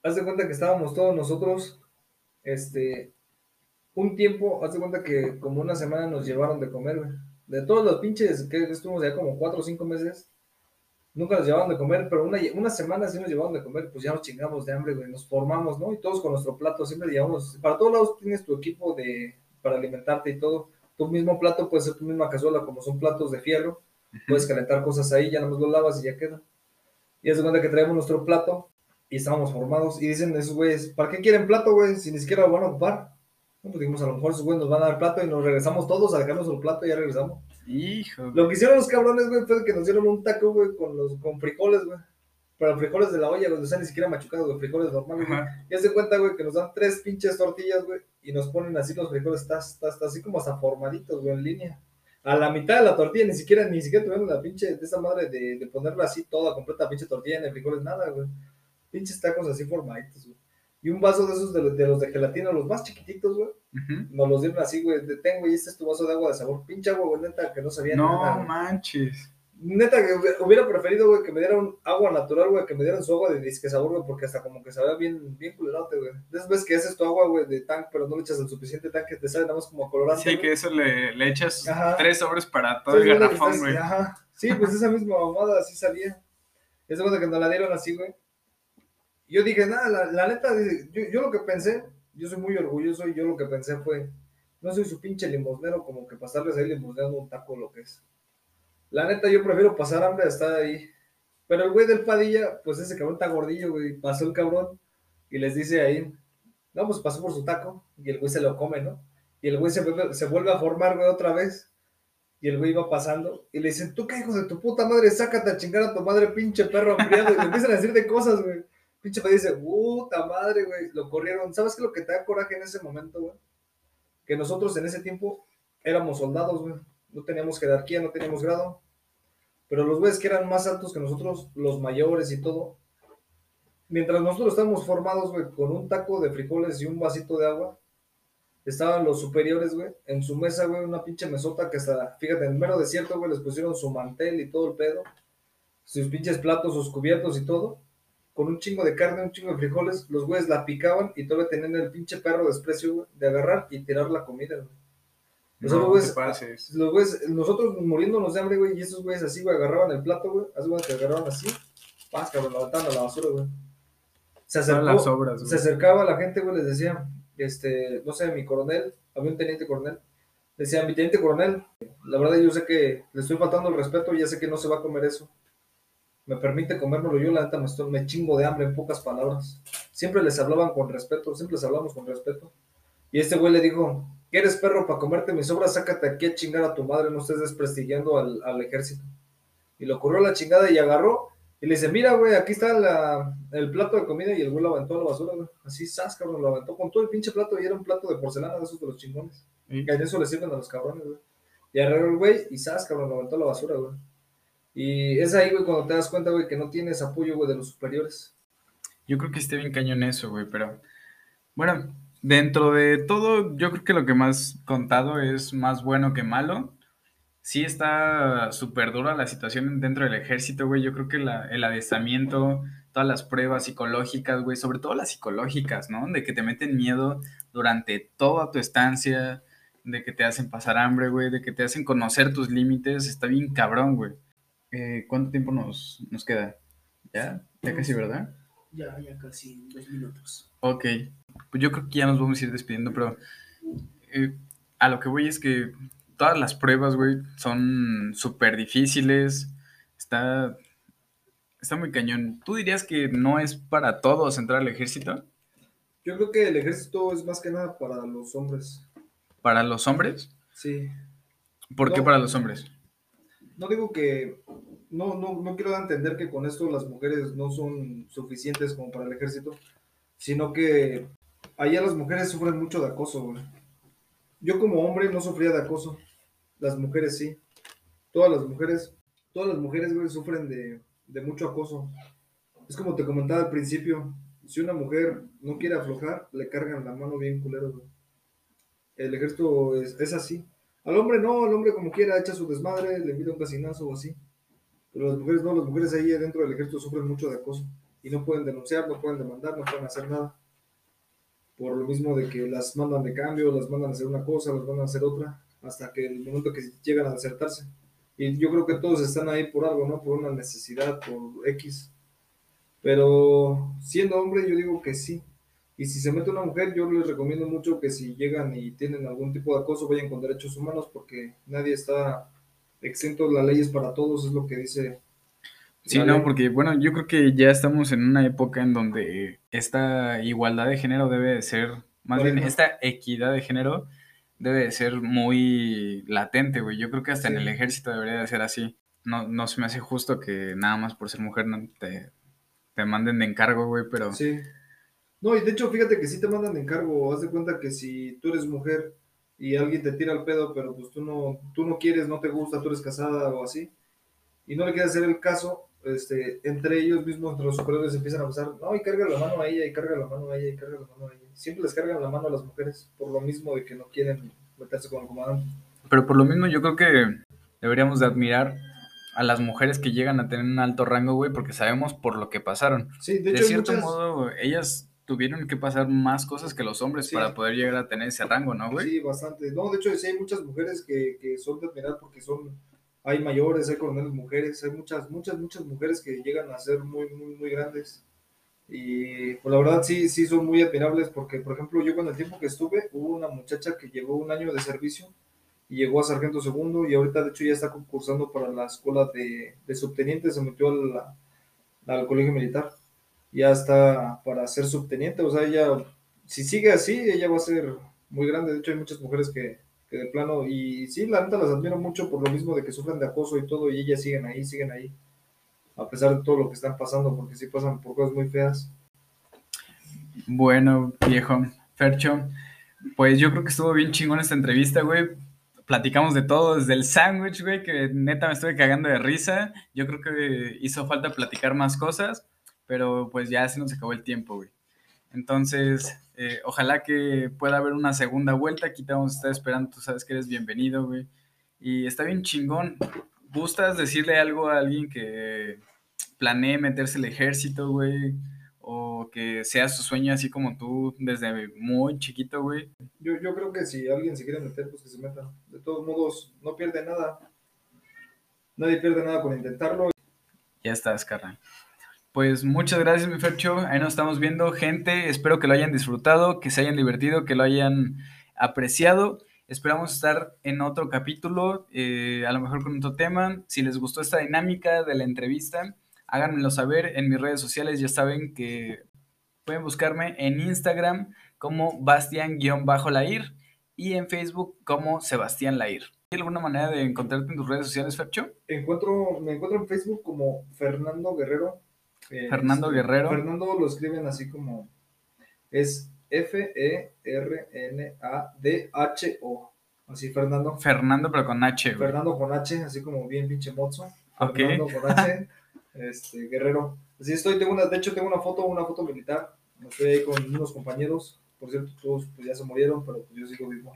haz de cuenta que estábamos todos nosotros, este, un tiempo, haz de cuenta que como una semana nos llevaron de comer, güey. De todos los pinches que estuvimos allá como cuatro o cinco meses, nunca nos llevaban de comer, pero una, una semana sí nos llevaban de comer, pues ya nos chingamos de hambre, güey, nos formamos, ¿no? Y todos con nuestro plato, siempre llevamos, para todos lados tienes tu equipo de, para alimentarte y todo. Tu mismo plato puede ser tu misma cazuela, como son platos de fierro, puedes calentar cosas ahí, ya no lo lavas y ya queda. Y es de cuenta que traemos nuestro plato y estábamos formados. Y dicen esos güeyes, ¿para qué quieren plato, güey? Si ni siquiera lo van a ocupar. No, pues dijimos, a lo mejor esos güeyes nos van a dar plato y nos regresamos todos a dejarnos el plato y ya regresamos. Hijo. Lo que hicieron los cabrones, güey, fue que nos dieron un taco, güey, con, los, con frijoles, güey. Pero frijoles de la olla, güey, no están ni siquiera machucados, güey, frijoles normales, güey. Y se cuenta, güey, que nos dan tres pinches tortillas, güey, y nos ponen así los frijoles, está, está, está así como hasta formaditos, güey, en línea. A la mitad de la tortilla, ni siquiera, ni siquiera tuvieron la pinche de esa madre de, de ponerla así toda, completa pinche tortilla en el frijoles, nada, güey. Pinches tacos así formaditos, güey. Y un vaso de esos de, de los de gelatina, los más chiquititos, güey. Nos los dieron así, güey. De, tengo, y este es tu vaso de agua de sabor. Pinche agua, güey, neta, que no sabía no nada. No manches. Neta, que hubiera preferido, güey, que me dieran agua natural, güey, que me dieran su agua de disque sabor, güey, porque hasta como que sabía bien, bien culerote, güey. De esas veces que haces tu agua, güey, de tanque, pero no le echas el suficiente tanque, te sale nada más como colorante. Sí, güey. que eso le, le echas Ajá. tres sobres para todo el güey, garrafón, estás- güey. Ajá. Sí, pues esa misma mamada así salía. Esa cosa que nos la dieron así, güey. Yo dije, nada, la, la neta, yo, yo lo que pensé, yo soy muy orgulloso y yo lo que pensé fue, no soy su pinche limosnero, como que pasarles ahí limosneando un taco lo que es. La neta, yo prefiero pasar hambre a estar ahí. Pero el güey del Padilla, pues ese cabrón está gordillo, güey. Pasó el cabrón y les dice ahí, no, pues pasó por su taco y el güey se lo come, ¿no? Y el güey se vuelve, se vuelve a formar, güey, otra vez. Y el güey iba pasando y le dicen, tú qué hijo de tu puta madre, sácate a chingar a tu madre, pinche perro hambriado. Y le empiezan a decir de cosas, güey. Pinche padre dice, puta madre, güey. Lo corrieron. ¿Sabes qué es lo que te da coraje en ese momento, güey? Que nosotros en ese tiempo éramos soldados, güey. No teníamos jerarquía, no teníamos grado. Pero los güeyes que eran más altos que nosotros, los mayores y todo, mientras nosotros estábamos formados, güey, con un taco de frijoles y un vasito de agua, estaban los superiores, güey, en su mesa, güey, una pinche mesota que hasta, fíjate, en el mero desierto, güey, les pusieron su mantel y todo el pedo, sus pinches platos, sus cubiertos y todo, con un chingo de carne, un chingo de frijoles, los güeyes la picaban y todavía tenían el pinche perro desprecio, güey, de agarrar y tirar la comida, güey. O sea, No los güeyes- pases. los güeyes, nosotros muriéndonos de hambre, güey, y esos güeyes así, güey, agarraban el plato, güey, haz güey, que agarraban así, paz, cabrón, a la basura, güey. Se acercó, las se acercaba la gente, güey, les decía, este, no sé, mi coronel, había un teniente coronel, decía, mi teniente coronel, la verdad yo sé que le estoy faltando el respeto y ya sé que no se va a comer eso. Me permite comérmelo yo, la neta me, estoy, me chingo de hambre en pocas palabras. Siempre les hablaban con respeto, siempre les hablamos con respeto. Y este güey le dijo, ¿quieres perro para comerte mis sobras? Sácate aquí a chingar a tu madre, no estés desprestigiando al, al ejército. Y lo corrió a la chingada y agarró y le dice, mira, güey, aquí está la- el plato de comida y el güey lo aventó a la basura, güey. Así, sas, cabrón, lo aventó con todo el pinche plato y era un plato de porcelana de esos de los chingones. Sí. Que en eso le sirven a los cabrones, güey. Y agarró el güey y sas, cabrón, lo aventó a la basura, güey. Y es ahí, güey, cuando te das cuenta, güey, que no tienes apoyo, güey, de los superiores. Yo creo que esté bien cañón eso, güey, pero bueno, dentro de todo, yo creo que lo que más contado es más bueno que malo. Sí está súper dura la situación dentro del ejército, güey. Yo creo que el adiestramiento, todas las pruebas psicológicas, güey, sobre todo las psicológicas, ¿no? De que te meten miedo durante toda tu estancia, de que te hacen pasar hambre, güey, de que te hacen conocer tus límites, está bien cabrón, güey. Eh, ¿cuánto tiempo nos, nos queda? ¿Ya? Ya casi, ¿verdad? Ya, ya casi dos minutos. Ok, pues yo creo que ya nos vamos a ir despidiendo, pero eh, a lo que voy es que todas las pruebas, güey, son súper difíciles. Está, está muy cañón. ¿Tú dirías que no es para todos entrar al ejército? Yo creo que el ejército es más que nada para los hombres. ¿Para los hombres? Sí. ¿Por qué para los hombres? No digo que. No, no, no quiero entender que con esto las mujeres no son suficientes como para el ejército, sino que allá las mujeres sufren mucho de acoso, güey. Yo como hombre no sufría de acoso, las mujeres sí. Todas las mujeres, todas las mujeres, güey, sufren de, de mucho acoso. Es como te comentaba al principio, si una mujer no quiere aflojar, le cargan la mano bien culero, güey. El ejército es, es así. Al hombre no, al hombre como quiera echa su desmadre, le invita un casinazo o así. Pero las mujeres no, las mujeres ahí dentro del ejército sufren mucho de acoso. Y no pueden denunciar, no pueden demandar, no pueden hacer nada. Por lo mismo de que las mandan de cambio, las mandan a hacer una cosa, las mandan a hacer otra. hasta que el momento que llegan a desertarse. Y yo creo que todos están ahí por algo, ¿no? Por una necesidad, por X. Pero siendo hombre, yo digo que sí. Y si se mete una mujer, yo les recomiendo mucho que si llegan y tienen algún tipo de acoso, vayan con derechos humanos, porque nadie está exento, la ley es para todos, es lo que dice. Sí, no, ley. porque bueno, yo creo que ya estamos en una época en donde esta igualdad de género debe de ser, más bien esta equidad de género debe de ser muy latente, güey. Yo creo que hasta en el ejército debería de ser así. No, no se me hace justo que nada más por ser mujer no te, te manden de encargo, güey, pero... Sí. No, y de hecho, fíjate que sí te mandan encargo. Haz de cuenta que si tú eres mujer y alguien te tira el pedo, pero pues tú no, tú no quieres, no te gusta, tú eres casada o así, y no le quieres hacer el caso, este, entre ellos mismos, entre los superiores, empiezan a pasar, no, y carga la mano a ella, y carga la mano a ella, y carga la mano a ella. Siempre les cargan la mano a las mujeres, por lo mismo de que no quieren meterse con el comandante. Pero por lo mismo yo creo que deberíamos de admirar a las mujeres que llegan a tener un alto rango, güey, porque sabemos por lo que pasaron. Sí, de hecho, cierto muchas- modo, ellas tuvieron que pasar más cosas que los hombres Sí. para poder llegar a tener ese rango, ¿no, güey? Sí, bastante. No, de hecho, sí hay muchas mujeres que, que son de admirar porque son, hay mayores, hay coroneles mujeres, hay muchas, muchas, muchas mujeres que llegan a ser muy, muy, muy grandes. Y pues la verdad sí, sí son muy admirables porque, por ejemplo, yo con el tiempo que estuve, hubo una muchacha que llevó un año de servicio y llegó a sargento segundo y ahorita de hecho ya está concursando para la escuela de, de subteniente, se metió al, al colegio militar. Ya está para ser subteniente, o sea, ella, si sigue así, ella va a ser muy grande. De hecho, hay muchas mujeres que, que de plano, y sí, la neta las admiro mucho por lo mismo de que sufren de acoso y todo, y ellas siguen ahí, siguen ahí, a pesar de todo lo que están pasando, porque sí pasan por cosas muy feas. Bueno, viejo, Fercho, pues yo creo que estuvo bien chingón esta entrevista, güey. Platicamos de todo, desde el sándwich, güey, que neta me estuve cagando de risa. Yo creo que hizo falta platicar más cosas, pero pues ya se nos acabó el tiempo, güey. Entonces, eh, ojalá que pueda haber una segunda vuelta. Aquí te vamos a estar esperando, tú sabes que eres bienvenido, güey. Y está bien chingón. ¿Gustas decirle algo a alguien que planee meterse al ejército, güey? O que sea su sueño así como tú desde muy chiquito, güey. Yo, yo creo que si alguien se quiere meter, pues que se meta. De todos modos, no pierde nada. Nadie pierde nada con intentarlo. Ya estás, carnal. Pues muchas gracias, mi Fercho. Ahí nos estamos viendo, gente. Espero que lo hayan disfrutado, que se hayan divertido, que lo hayan apreciado. Esperamos estar en otro capítulo, eh, a lo mejor con otro tema. Si les gustó esta dinámica de la entrevista, háganmelo saber en mis redes sociales. Ya saben que pueden buscarme en Instagram como Bastian-Lair y en Facebook como Sebastián Lair. ¿Hay alguna manera de encontrarte en tus redes sociales, Fercho? Encuentro, me encuentro en Facebook como Fernando Guerrero. Eh, Fernando Guerrero. Fernando lo escriben así como es F-E-R-N-A-D-H-O. Así Fernando. Fernando, pero con H, güey. Fernando con H, así como bien pinche mozo. Ok. Fernando con H, [LAUGHS] este, Guerrero. Así estoy, tengo una, de hecho tengo una foto, una foto militar. Estoy ahí con unos compañeros. Por cierto, todos pues, ya se murieron, pero pues, yo sigo vivo.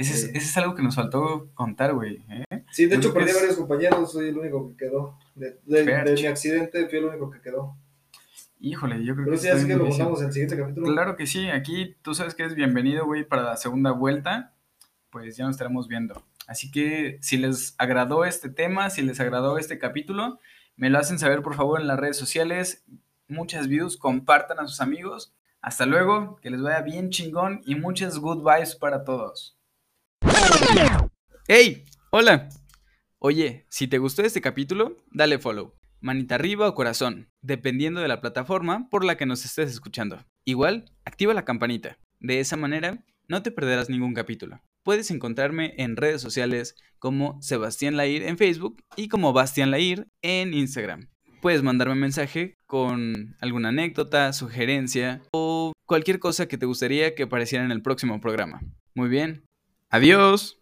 Ese es, Sí. ese es algo que nos faltó contar, güey. ¿eh? Sí, de hecho perdí es- varios compañeros, soy el único que quedó. De, de- de Ferch. mi accidente fui el único que quedó. Híjole, yo creo Pero que sí, lo difícil. contamos en el siguiente capítulo. Claro que sí, aquí tú sabes que eres bienvenido, güey, para la segunda vuelta. Pues ya nos estaremos viendo. Así que si les agradó este tema, si les agradó este capítulo, me lo hacen saber por favor en las redes sociales. Muchas views, compartan a sus amigos. Hasta luego, que les vaya bien chingón y muchas good vibes para todos. ¡Hey! ¡Hola! Oye, si te gustó este capítulo, dale follow, manita arriba o corazón, dependiendo de la plataforma por la que nos estés escuchando. Igual, activa la campanita. De esa manera, no te perderás ningún capítulo. Puedes encontrarme en redes sociales como Sebastián Lair en Facebook y como Bastián Lair en Instagram. Puedes mandarme un mensaje con alguna anécdota, sugerencia o cualquier cosa que te gustaría que apareciera en el próximo programa. Muy bien. Adiós.